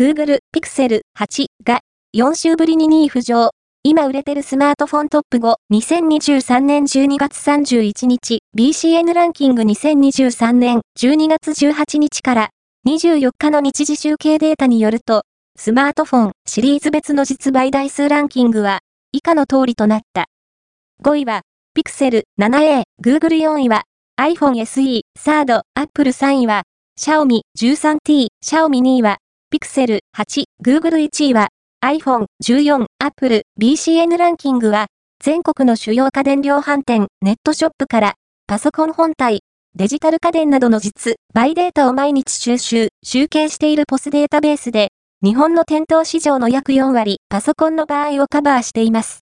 Google Pixel 8が4週ぶりに2位浮上。今売れてるスマートフォントップ5、2023年12月31日、BCN ランキング2023年12月18日から。24日の日時集計データによると、スマートフォンシリーズ別の実売台数ランキングは以下の通りとなった。5位は、Pixel 7a、Google 4位は、iPhone SE、サード、Apple 3位は、Xiaomi 13T、Xiaomi 2位は、Pixel 8、Google 1位は、iPhone 14、Apple、BCN ランキングは、全国の主要家電量販店、ネットショップから、パソコン本体、デジタル家電などの実、バイデータを毎日収集、集計しているポスデータベースで、日本の店頭市場の約4割、パソコンの場合をカバーしています。